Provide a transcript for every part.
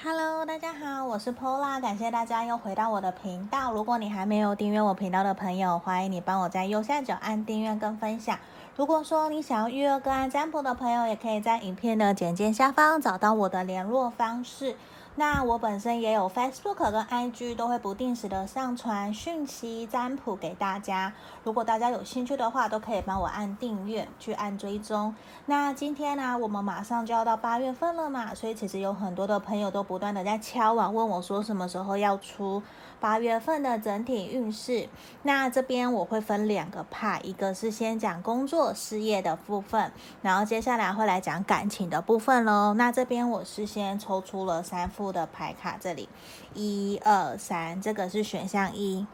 Hello，大家好，我是 Pola，感谢大家又回到我的频道。如果你还没有订阅我频道的朋友，欢迎你帮我在右下角按订阅跟分享。如果说你想要预约个案占卜的朋友，也可以在影片的简介下方找到我的联络方式。那我本身也有 Facebook 跟 IG，都会不定时的上传讯息占卜给大家。如果大家有兴趣的话，都可以帮我按订阅，去按追踪。那今天呢、我们马上就要到八月份了嘛，所以其实有很多的朋友都不断的在敲碗问我说，什么时候要出八月份的整体运势。那这边我会分两个 part，一个是先讲工作事业的部分，然后接下来会来讲感情的部分喽。那这边我是先抽出了三副的牌卡，这里一二三，这个是选项一，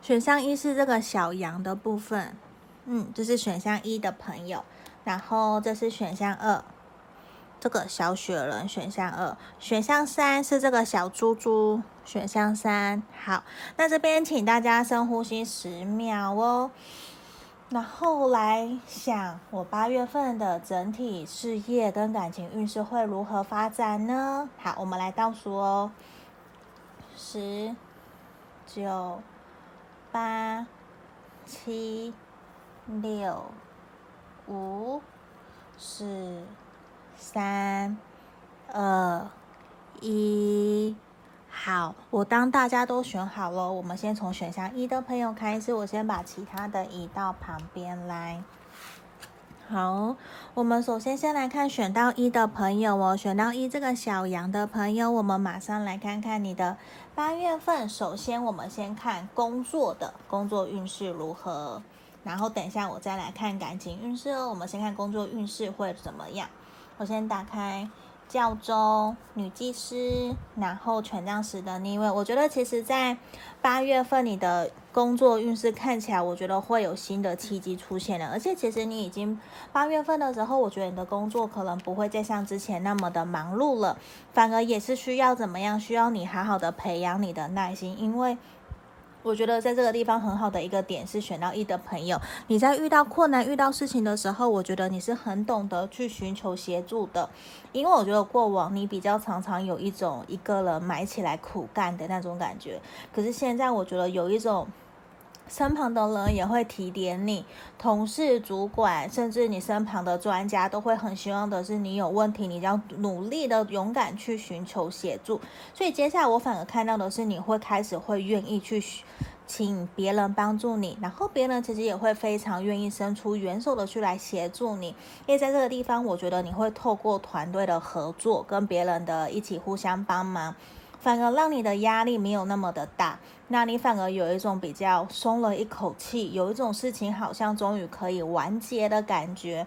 选项一是这个小羊的部分，嗯，这是选项一的朋友，然后这是选项二，这个小雪人，选项二，选项三是这个小猪猪，选项三，好，那这边请大家深呼吸十秒哦。然后来想，我八月份的整体事业跟感情运势会如何发展呢？好，我们来倒数哦，十、九、八、七、六、五、四、三、二、一。好，我当大家都选好了，我们先从选项一的朋友开始，我先把其他的移到旁边来。好，我们首先先来看选到一的朋友哦，选到一这个小羊的朋友，我们马上来看看你的八月份。首先，我们先看工作的工作运势如何，然后等一下我再来看感情运势哦。我们先看工作运势会怎么样？我先打开。教宗、女祭司，然后权杖十的逆位，我觉得其实，在八月份你的工作运势看起来，我觉得会有新的契机出现了。而且，其实你已经八月份的时候，我觉得你的工作可能不会再像之前那么的忙碌了，反而也是需要怎么样？需要你好好的培养你的耐心，因为。我觉得在这个地方很好的一个点是选到一的朋友，你在遇到困难、遇到事情的时候，我觉得你是很懂得去寻求协助的，因为我觉得过往你比较常常有一种一个人埋起来苦干的那种感觉，可是现在我觉得有一种身旁的人也会提点你，同事、主管，甚至你身旁的专家都会很希望的是你有问题，你要努力的勇敢去寻求协助，所以接下来我反而看到的是你会开始会愿意去。请别人帮助你，然后别人其实也会非常愿意伸出援手的去来协助你，因为在这个地方，我觉得你会透过团队的合作，跟别人的一起互相帮忙，反而让你的压力没有那么的大，那你反而有一种比较松了一口气，有一种事情好像终于可以完结的感觉。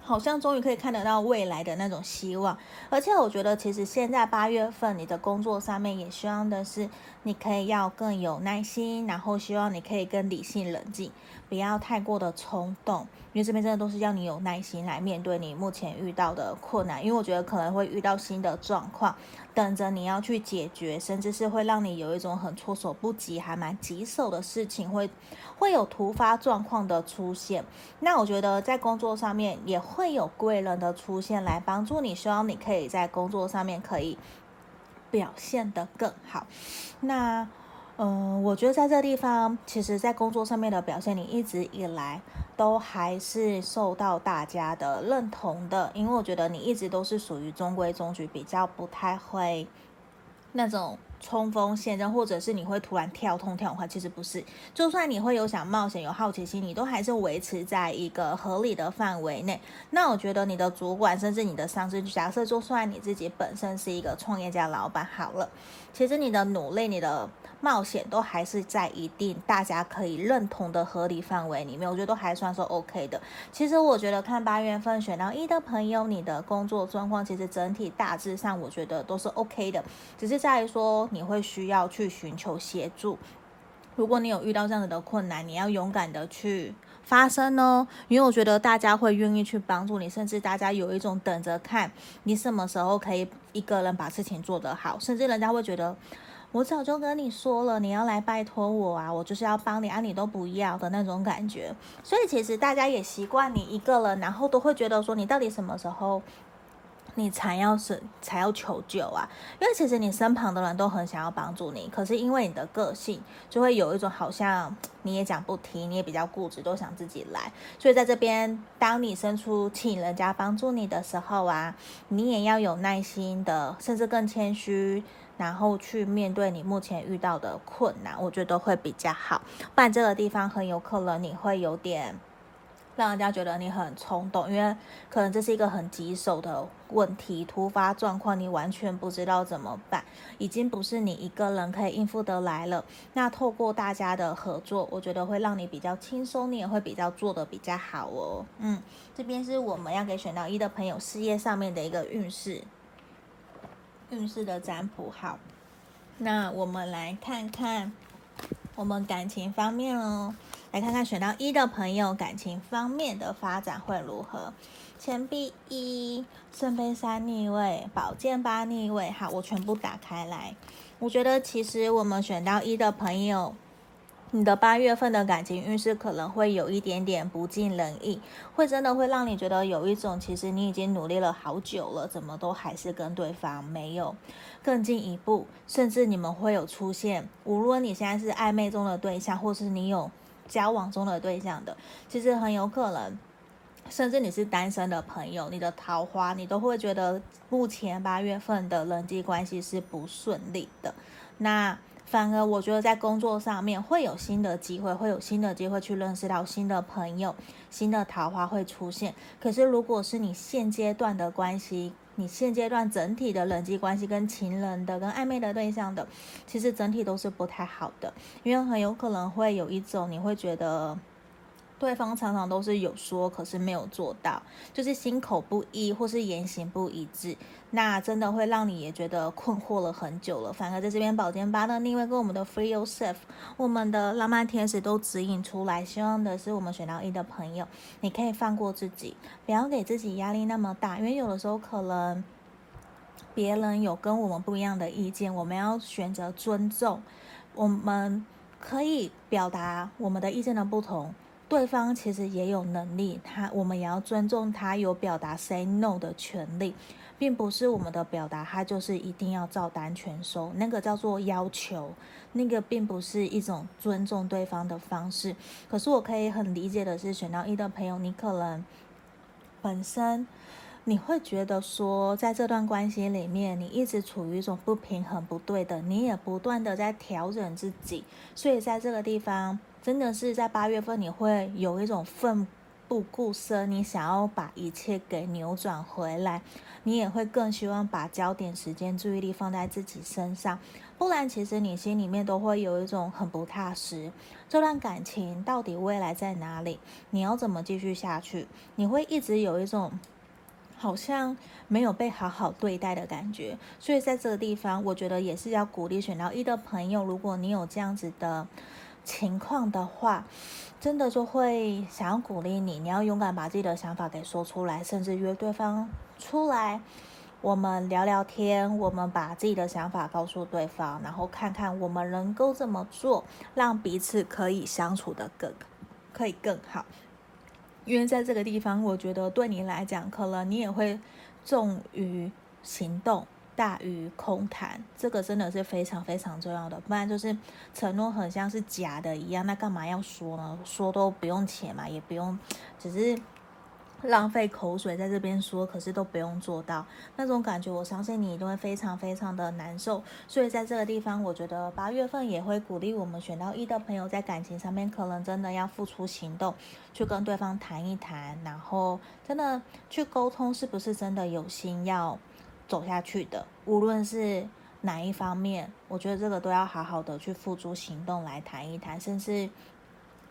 好像终于可以看得到未来的那种希望，而且我觉得其实现在八月份你的工作上面也希望的是你可以要更有耐心，然后希望你可以更理性冷静，不要太过的冲动，因为这边真的都是要你有耐心来面对你目前遇到的困难，因为我觉得可能会遇到新的状况，等着你要去解决，甚至是会让你有一种很措手不及，还蛮棘手的事情会会有突发状况的出现。那我觉得在工作上面也会。有贵人的出现来帮助你，希望你可以在工作上面可以表现得更好。那，嗯、我觉得在这地方，其实在工作上面的表现，你一直以来都还是受到大家的认同的，因为我觉得你一直都是属于中规中矩，比较不太会那种。冲锋陷阵，或者是你会突然跳通跳的话，其实不是。就算你会有想冒险、有好奇心，你都还是维持在一个合理的范围内。那我觉得你的主管，甚至你的上司，假设就算你自己本身是一个创业家老板，好了，其实你的努力、你的冒险，都还是在一定大家可以认同的合理范围里面。我觉得都还算是 OK 的。其实我觉得看八月份选到一的朋友，你的工作状况其实整体大致上，我觉得都是 OK 的，只是在于说。你会需要去寻求协助。如果你有遇到这样子的困难，你要勇敢的去发声哦，因为我觉得大家会愿意去帮助你，甚至大家有一种等着看你什么时候可以一个人把事情做得好，甚至人家会觉得我早就跟你说了，你要来拜托我啊，我就是要帮你啊，你都不要的那种感觉。所以其实大家也习惯你一个人，然后都会觉得说你到底什么时候你才要是才要求救啊，因为其实你身旁的人都很想要帮助你，可是因为你的个性，就会有一种好像你也讲不听，你也比较固执，都想自己来。所以在这边，当你伸出请人家帮助你的时候啊，你也要有耐心的，甚至更谦虚，然后去面对你目前遇到的困难，我觉得会比较好。不然这个地方很有可能你会有点。让人家觉得你很冲动，因为可能这是一个很棘手的问题，突发状况，你完全不知道怎么办，已经不是你一个人可以应付得来了。那透过大家的合作，我觉得会让你比较轻松，你也会比较做得比较好哦。嗯，这边是我们要给选到一的朋友事业上面的一个运势，运势的占卜。好，那我们来看看我们感情方面哦。来看看选到一的朋友感情方面的发展会如何？钱币一，圣杯三逆位，宝剑八逆位。好，我全部打开来。我觉得其实我们选到一的朋友，你的八月份的感情运势可能会有一点点不尽人意，会真的会让你觉得有一种其实你已经努力了好久了，怎么都还是跟对方没有更进一步，甚至你们会有出现，无论你现在是暧昧中的对象，或是你有。交往中的对象的，其实很有可能，甚至你是单身的朋友，你的桃花，你都会觉得目前八月份的人际关系是不顺利的。那反而我觉得在工作上面会有新的机会，会有新的机会去认识到新的朋友，新的桃花会出现。可是如果是你现阶段的关系，你现阶段整体的人际关系跟情人的、跟暧昧的对象的，其实整体都是不太好的，因为很有可能会有一种你会觉得。对方常常都是有说，可是没有做到，就是心口不一或是言行不一致，那真的会让你也觉得困惑了很久了。反而在这边宝剑八的逆位跟我们的 Free Yourself，我们的浪漫天使都指引出来，希望的是我们选到一的朋友，你可以放过自己，不要给自己压力那么大，因为有的时候可能别人有跟我们不一样的意见，我们要选择尊重，我们可以表达我们的意见的不同。对方其实也有能力，他我们也要尊重他有表达 say no 的权利，并不是我们的表达他就是一定要照单全收，那个叫做要求，那个并不是一种尊重对方的方式。可是我可以很理解的是，选到一的朋友，你可能本身你会觉得说，在这段关系里面，你一直处于一种不平衡、不对的，你也不断的在调整自己，所以在这个地方。真的是在八月份，你会有一种奋不顾身，你想要把一切给扭转回来，你也会更希望把焦点、时间、注意力放在自己身上，不然其实你心里面都会有一种很不踏实。这段感情到底未来在哪里？你要怎么继续下去？你会一直有一种好像没有被好好对待的感觉。所以在这个地方，我觉得也是要鼓励选到一的朋友，如果你有这样子的。情况的话，真的就会想要鼓励你，你要勇敢把自己的想法给说出来，甚至约对方出来，我们聊聊天，我们把自己的想法告诉对方，然后看看我们能够怎么做，让彼此可以相处得更可以更好。因为在这个地方，我觉得对你来讲，可能你也会重于行动。大于空谈，这个真的是非常非常重要的，不然就是承诺很像是假的一样，那干嘛要说呢？说都不用钱嘛，也不用，只是浪费口水在这边说，可是都不用做到那种感觉，我相信你一定会非常非常的难受。所以在这个地方，我觉得八月份也会鼓励我们选到一的朋友，在感情上面可能真的要付出行动，去跟对方谈一谈，然后真的去沟通，是不是真的有心要。走下去的，无论是哪一方面，我觉得这个都要好好的去付诸行动来谈一谈，甚至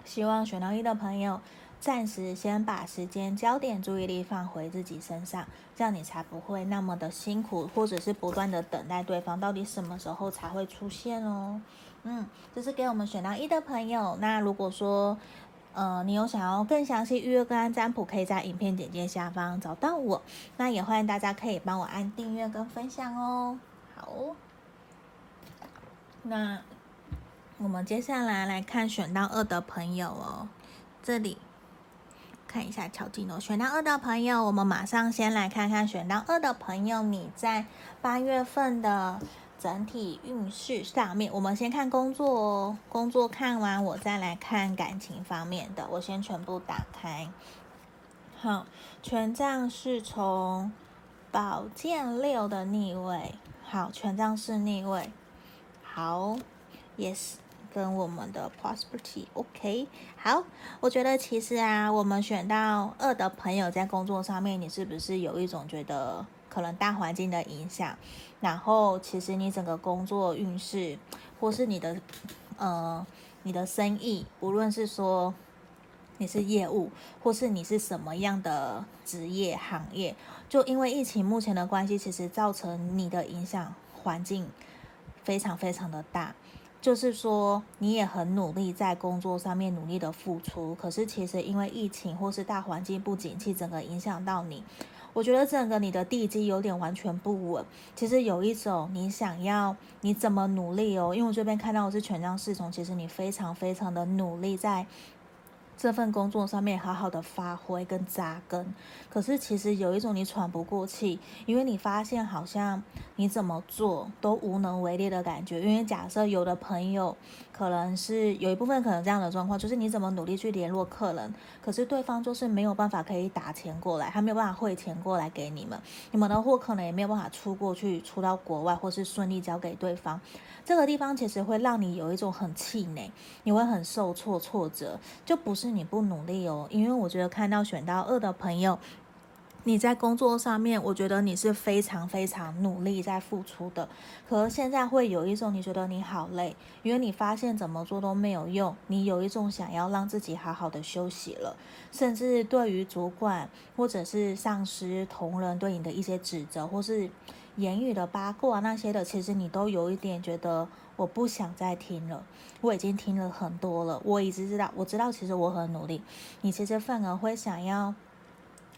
希望选到一的朋友暂时先把时间、焦点、注意力放回自己身上，这样你才不会那么的辛苦，或者是不断的等待对方到底什么时候才会出现哦。嗯，这是给我们选到一的朋友。那如果说，呃，你有想要更详细预约个案占卜，可以在影片简介下方找到我。那也欢迎大家可以帮我按订阅跟分享哦。好，那我们接下来来看选到二的朋友哦，这里看一下巧劲哦。选到二的朋友，我们马上先来看看选到二的朋友，你在八月份的整体运势上面，我们先看工作哦。工作看完，我再来看感情方面的。我先全部打开。好，权杖是从宝剑六的逆位，好，权杖是逆位，好，yes。跟我们的 prosperity，OK，好，我觉得其实啊，我们选到二的朋友在工作上面，你是不是有一种觉得可能大环境的影响，然后其实你整个工作运势，或是你的呃你的生意，无论是说你是业务，或是你是什么样的职业行业，就因为疫情目前的关系，其实造成你的影响环境非常非常的大。就是说，你也很努力在工作上面努力的付出，可是其实因为疫情或是大环境不景气，整个影响到你，我觉得整个你的地基有点完全不稳。其实有一种你想要你怎么努力哦，因为我这边看到的是权杖侍从，其实你非常非常的努力在。这份工作上面好好的发挥跟扎根，可是其实有一种你喘不过气，因为你发现好像你怎么做都无能为力的感觉。因为假设有的朋友可能是有一部分可能这样的状况，就是你怎么努力去联络客人，可是对方就是没有办法可以打钱过来，他没有办法汇钱过来给你们，你们的货可能也没有办法出过去，出到国外或是顺利交给对方。这个地方其实会让你有一种很气馁，你会很受挫挫折，就不是你不努力哦。因为我觉得看到选到二的朋友，你在工作上面，我觉得你是非常非常努力在付出的。可现在会有一种你觉得你好累，因为你发现怎么做都没有用，你有一种想要让自己好好的休息了。甚至对于主管或者是上司、同仁对你的一些指责，或是言语的八卦那些的，其实你都有一点觉得我不想再听了，我已经听了很多了，我一直知道，我知道其实我很努力，你其实反而会想要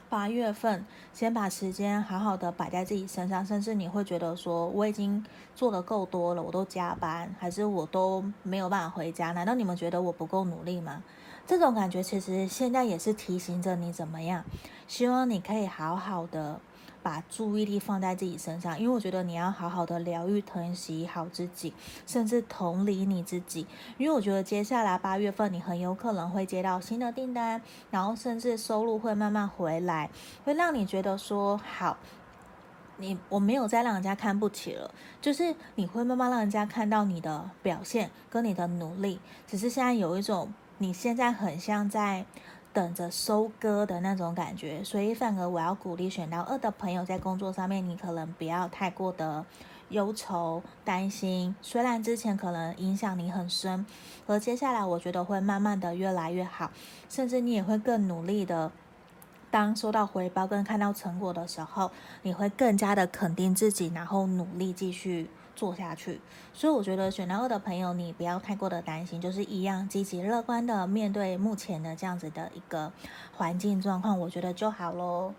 八月份先把时间好好的摆在自己身上，甚至你会觉得说我已经做的够多了，我都加班，还是我都没有办法回家，难道你们觉得我不够努力吗？这种感觉其实现在也是提醒着你怎么样，希望你可以好好的。把注意力放在自己身上，因为我觉得你要好好的疗愈、疼惜好自己，甚至同理你自己。因为我觉得接下来八月份你很有可能会接到新的订单，然后甚至收入会慢慢回来，会让你觉得说好，你我没有再让人家看不起了，就是你会慢慢让人家看到你的表现跟你的努力。只是现在有一种你现在很像在。等着收割的那种感觉，所以反而我要鼓励选到二的朋友，在工作上面你可能不要太过的忧愁担心。虽然之前可能影响你很深，而接下来我觉得会慢慢的越来越好，甚至你也会更努力的。当收到回报跟看到成果的时候，你会更加的肯定自己，然后努力继续。做下去，所以我觉得选到二的朋友，你不要太过的担心，就是一样积极乐观的面对目前的这样子的一个环境状况，我觉得就好喽。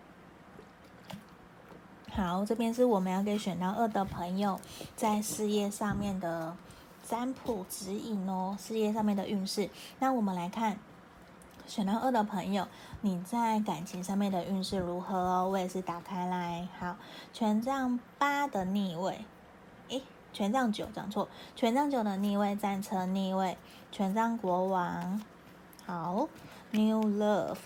好，这边是我们要给选到二的朋友在事业上面的占卜指引哦，事业上面的运势。那我们来看选到二的朋友，你在感情上面的运势如何哦？我也是打开来，好，权杖八的逆位。权杖九讲错，权杖九的逆位，战车逆位，权杖国王，好，New Love，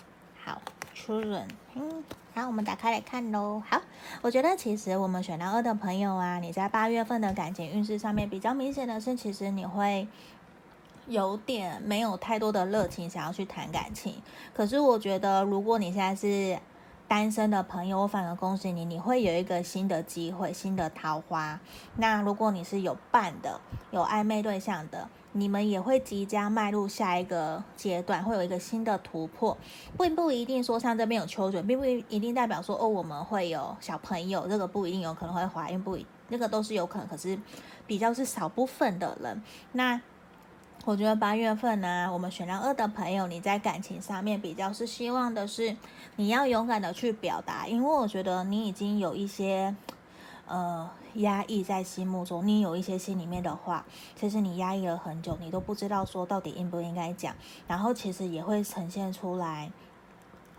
好，Children，嗯，好，我们打开来看喽。好，我觉得其实我们选到二的朋友啊，你在八月份的感情运势上面比较明显的是，其实你会有点没有太多的热情想要去谈感情。可是我觉得，如果你现在是单身的朋友，我反而恭喜你，你会有一个新的机会，新的桃花。那如果你是有伴的，有暧昧对象的，你们也会即将迈入下一个阶段，会有一个新的突破，并不一定说像这边有秋水，并不一定代表说哦，我们会有小朋友，这个不一定有可能会怀孕，不，那个都是有可能，可是比较是少部分的人。那我觉得八月份呢、我们选到二的朋友，你在感情上面比较是希望的是，你要勇敢的去表达，因为我觉得你已经有一些呃压抑在心目中，你有一些心里面的话，其实你压抑了很久，你都不知道说到底应不应该讲，然后其实也会呈现出来。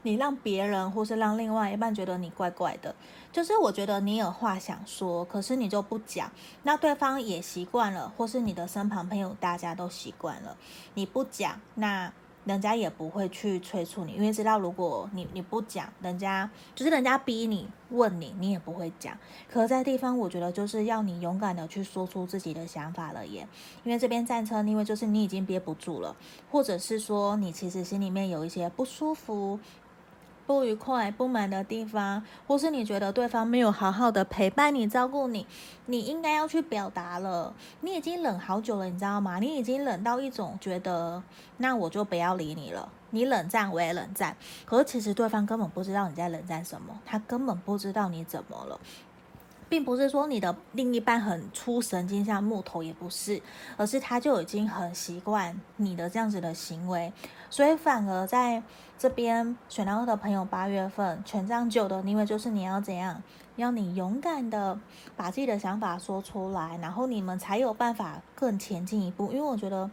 你让别人或是让另外一半觉得你怪怪的，就是我觉得你有话想说，可是你就不讲，那对方也习惯了，或是你的身旁朋友大家都习惯了，你不讲，那。人家也不会去催促你，因为知道如果你你不讲，人家就是人家逼你问你，你也不会讲。可是在地方，我觉得就是要你勇敢的去说出自己的想法了耶。因为这边战车，因为就是你已经憋不住了，或者是说你其实心里面有一些不舒服。不愉快、不满的地方，或是你觉得对方没有好好的陪伴你、照顾你，你应该要去表达了。你已经冷好久了，你知道吗？你已经冷到一种觉得，那我就不要理你了。你冷战，我也冷战。可是其实对方根本不知道你在冷战什么，他根本不知道你怎么了。并不是说你的另一半很粗神经，像木头也不是，而是他就已经很习惯你的这样子的行为，所以反而在这边选到的朋友，八月份权杖九的，因为就是你要怎样，要你勇敢的把自己的想法说出来，然后你们才有办法更前进一步。因为我觉得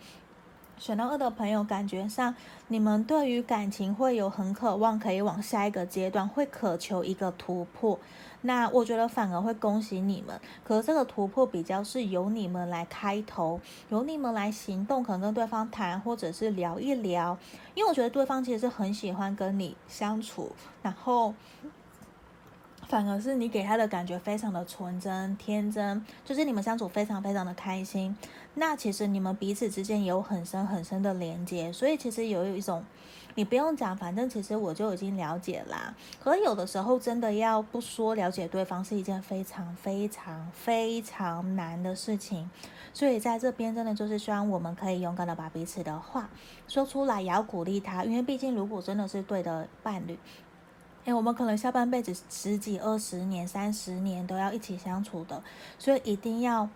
选到二的朋友，感觉上你们对于感情会有很渴望，可以往下一个阶段，会渴求一个突破。那我觉得反而会恭喜你们，可是这个突破比较是由你们来开头，由你们来行动，可能跟对方谈，或者是聊一聊，因为我觉得对方其实是很喜欢跟你相处，然后反而是你给他的感觉非常的纯真、天真，就是你们相处非常非常的开心。那其实你们彼此之间有很深很深的连接，所以其实有一种。你不用讲，反正其实我就已经了解啦。可有的时候真的要不说了解对方是一件非常非常非常难的事情，所以在这边真的就是希望我们可以勇敢的把彼此的话说出来，也要鼓励他，因为毕竟如果真的是对的伴侣，诶，我们可能下半辈子十几、二十年、三十年都要一起相处的，所以一定要。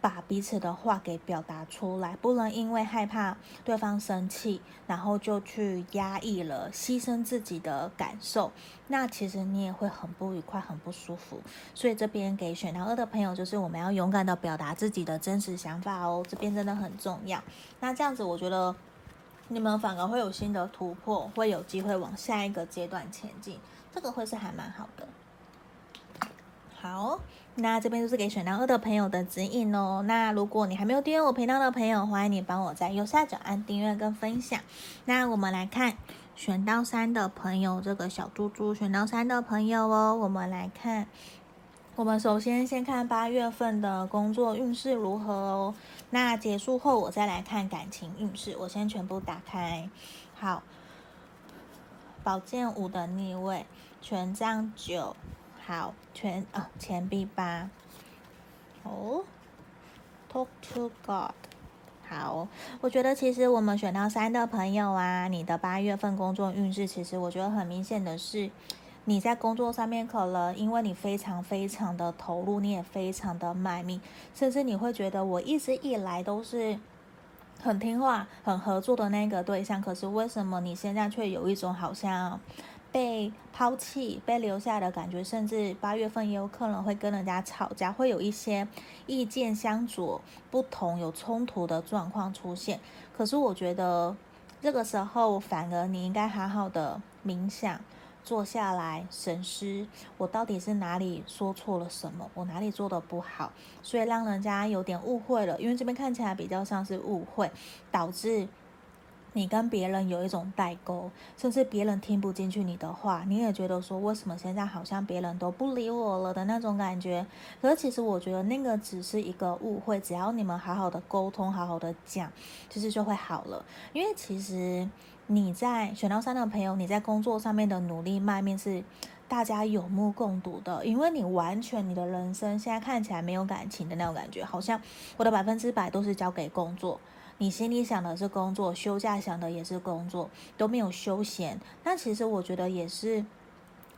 把彼此的话给表达出来，不能因为害怕对方生气，然后就去压抑了，牺牲自己的感受。那其实你也会很不愉快，很不舒服。所以这边给选到二的朋友，就是我们要勇敢的表达自己的真实想法哦，这边真的很重要。那这样子，我觉得你们反而会有新的突破，会有机会往下一个阶段前进，这个会是还蛮好的。好。那这边就是给选到二的朋友的指引哦。那如果你还没有订阅我频道的朋友，欢迎你帮我在右下角按订阅跟分享。那我们来看选到三的朋友，这个小猪猪选到三的朋友哦。我们来看，我们首先先看八月份的工作运势如何哦。那结束后我再来看感情运势。我先全部打开。好，宝剑五的逆位，权杖九。好，全啊，钱币八。哦，Talk to God。好，我觉得其实我们选到三的朋友啊，你的八月份工作运势，其实我觉得很明显的是，你在工作上面可能因为你非常非常的投入，你也非常的卖命，甚至你会觉得我一直以来都是很听话、很合作的那个对象，可是为什么你现在却有一种好像？被抛弃、被留下的感觉，甚至八月份也有可能会跟人家吵架，会有一些意见相左、不同、有冲突的状况出现。可是我觉得这个时候，反而你应该好好的冥想，坐下来审视，我到底是哪里说错了什么，我哪里做得不好，所以让人家有点误会了。因为这边看起来比较像是误会，导致。你跟别人有一种代沟，甚至别人听不进去你的话，你也觉得说，为什么现在好像别人都不理我了的那种感觉。可是其实我觉得那个只是一个误会，只要你们好好的沟通，好好的讲，其实就会好了。因为其实你在选到三的朋友，你在工作上面的努力卖命是大家有目共睹的，因为你完全你的人生现在看起来没有感情的那种感觉，好像我的百分之百都是交给工作。你心里想的是工作，休假想的也是工作，都没有休闲。那其实我觉得也是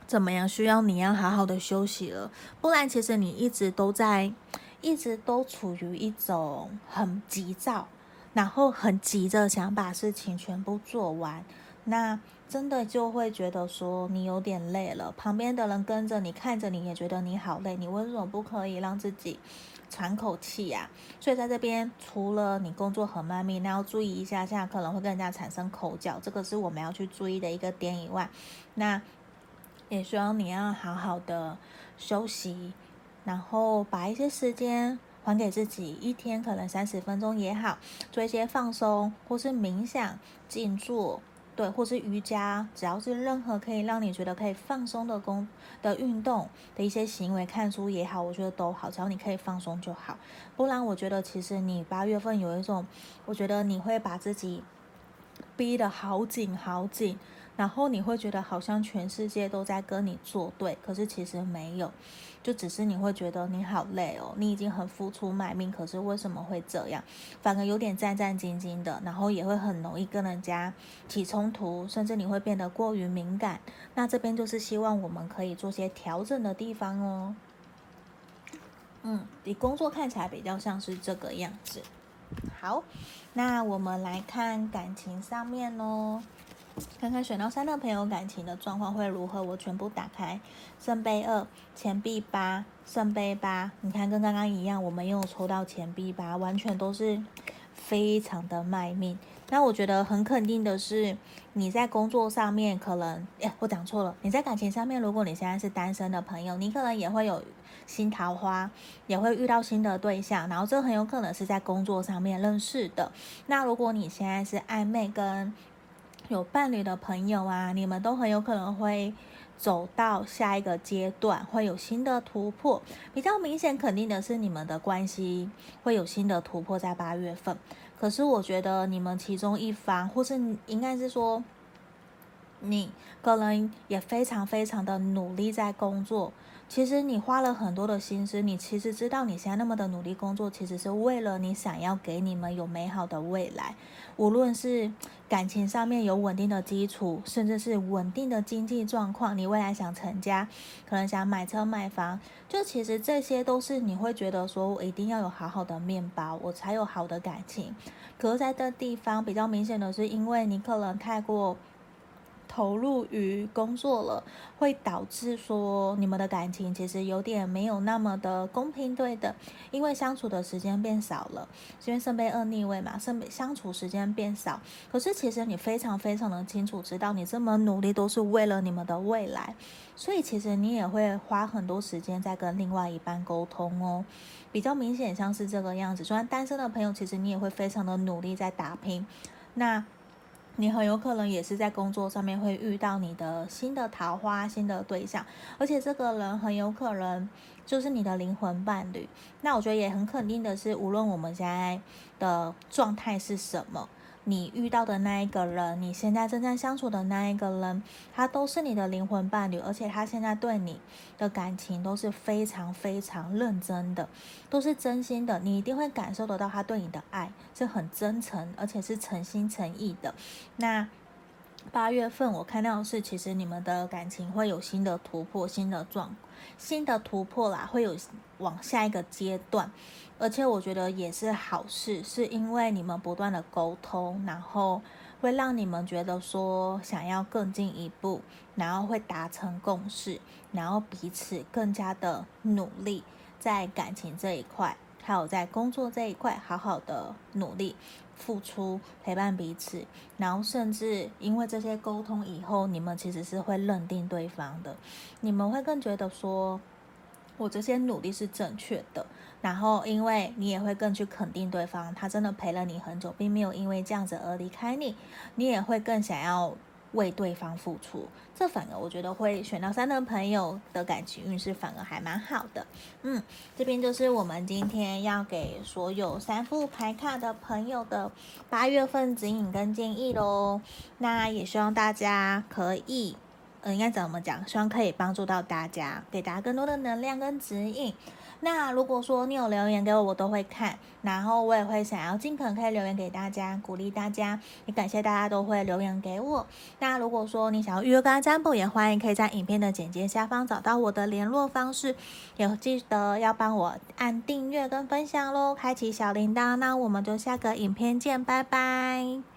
怎么样，需要你要好好的休息了，不然其实你一直都在，一直都处于一种很急躁，然后很急着想把事情全部做完那真的就会觉得说你有点累了，旁边的人跟着你看着你也觉得你好累，你为什么不可以让自己喘口气呀？所以在这边，除了你工作很卖命，那要注意一下，现在可能会跟人家产生口角，这个是我们要去注意的一个点以外，那也希望你要好好的休息，然后把一些时间还给自己，一天可能三十分钟也好，做一些放松或是冥想、静坐。对，或是瑜伽，只要是任何可以让你觉得可以放松的工的运动的一些行为，看书也好，我觉得都好，只要你可以放松就好。不然，我觉得其实你八月份有一种，我觉得你会把自己逼得好紧好紧。然后你会觉得好像全世界都在跟你作对，可是其实没有，就只是你会觉得你好累哦，你已经很付出卖命，可是为什么会这样？反而有点战战兢兢的，然后也会很容易跟人家起冲突，甚至你会变得过于敏感。那这边就是希望我们可以做些调整的地方哦。嗯，你工作看起来比较像是这个样子。好，那我们来看感情上面哦。看看选到三的朋友感情的状况会如何？我全部打开，圣杯二、钱币八、圣杯八。你看，跟刚刚一样，我们又抽到钱币八，完全都是非常的卖命。那我觉得很肯定的是，你在工作上面可能，哎，我讲错了。你在感情上面，如果你现在是单身的朋友，你可能也会有新桃花，也会遇到新的对象，然后这很有可能是在工作上面认识的。那如果你现在是暧昧跟有伴侣的朋友啊，你们都很有可能会走到下一个阶段，会有新的突破。比较明显肯定的是，你们的关系会有新的突破在八月份。可是我觉得你们其中一方，或是应该是说，你可能也非常非常的努力在工作。其实你花了很多的心思，你其实知道你现在那么的努力工作，其实是为了你想要给你们有美好的未来。无论是感情上面有稳定的基础，甚至是稳定的经济状况，你未来想成家，可能想买车买房，就其实这些都是你会觉得说，我一定要有好好的面包，我才有好的感情。可是在这地方比较明显的是，因为你可能太过。投入于工作了，会导致说你们的感情其实有点没有那么的公平对等，因为相处的时间变少了，因为圣杯二逆位嘛，圣杯相处时间变少。可是其实你非常非常的清楚，知道你这么努力都是为了你们的未来，所以其实你也会花很多时间在跟另外一半沟通哦，比较明显像是这个样子。虽然单身的朋友，其实你也会非常的努力在打拼，那。你很有可能也是在工作上面会遇到你的新的桃花、新的对象，而且这个人很有可能就是你的灵魂伴侣。那我觉得也很肯定的是，无论我们现在的状态是什么。你遇到的那一个人，你现在正在相处的那一个人，他都是你的灵魂伴侣，而且他现在对你的感情都是非常非常认真的，都是真心的，你一定会感受得到他对你的爱是很真诚，而且是诚心诚意的。那八月份我看到的是，其实你们的感情会有新的突破，新的状，新的突破啦，会有往下一个阶段。而且我觉得也是好事，是因为你们不断的沟通，然后会让你们觉得说想要更进一步，然后会达成共识，然后彼此更加的努力，在感情这一块，还有在工作这一块，好好的努力付出，陪伴彼此，然后甚至因为这些沟通以后，你们其实是会认定对方的，你们会更觉得说。我这些努力是正确的，然后因为你也会更去肯定对方，他真的陪了你很久，并没有因为这样子而离开你，你也会更想要为对方付出。这反而我觉得会选到三的朋友的感情运势反而还蛮好的。嗯，这边就是我们今天要给所有三副牌卡的朋友的八月份指引跟建议喽。那也希望大家可以。嗯，应该怎么讲？希望可以帮助到大家，给大家更多的能量跟指引。那如果说你有留言给我，我都会看，然后我也会想要尽可能可以留言给大家，鼓励大家。也感谢大家都会留言给我。那如果说你想要预约个案占卜，也欢迎可以在影片的简介下方找到我的联络方式，也记得要帮我按订阅跟分享喽，开启小铃铛。那我们就下个影片见，拜拜。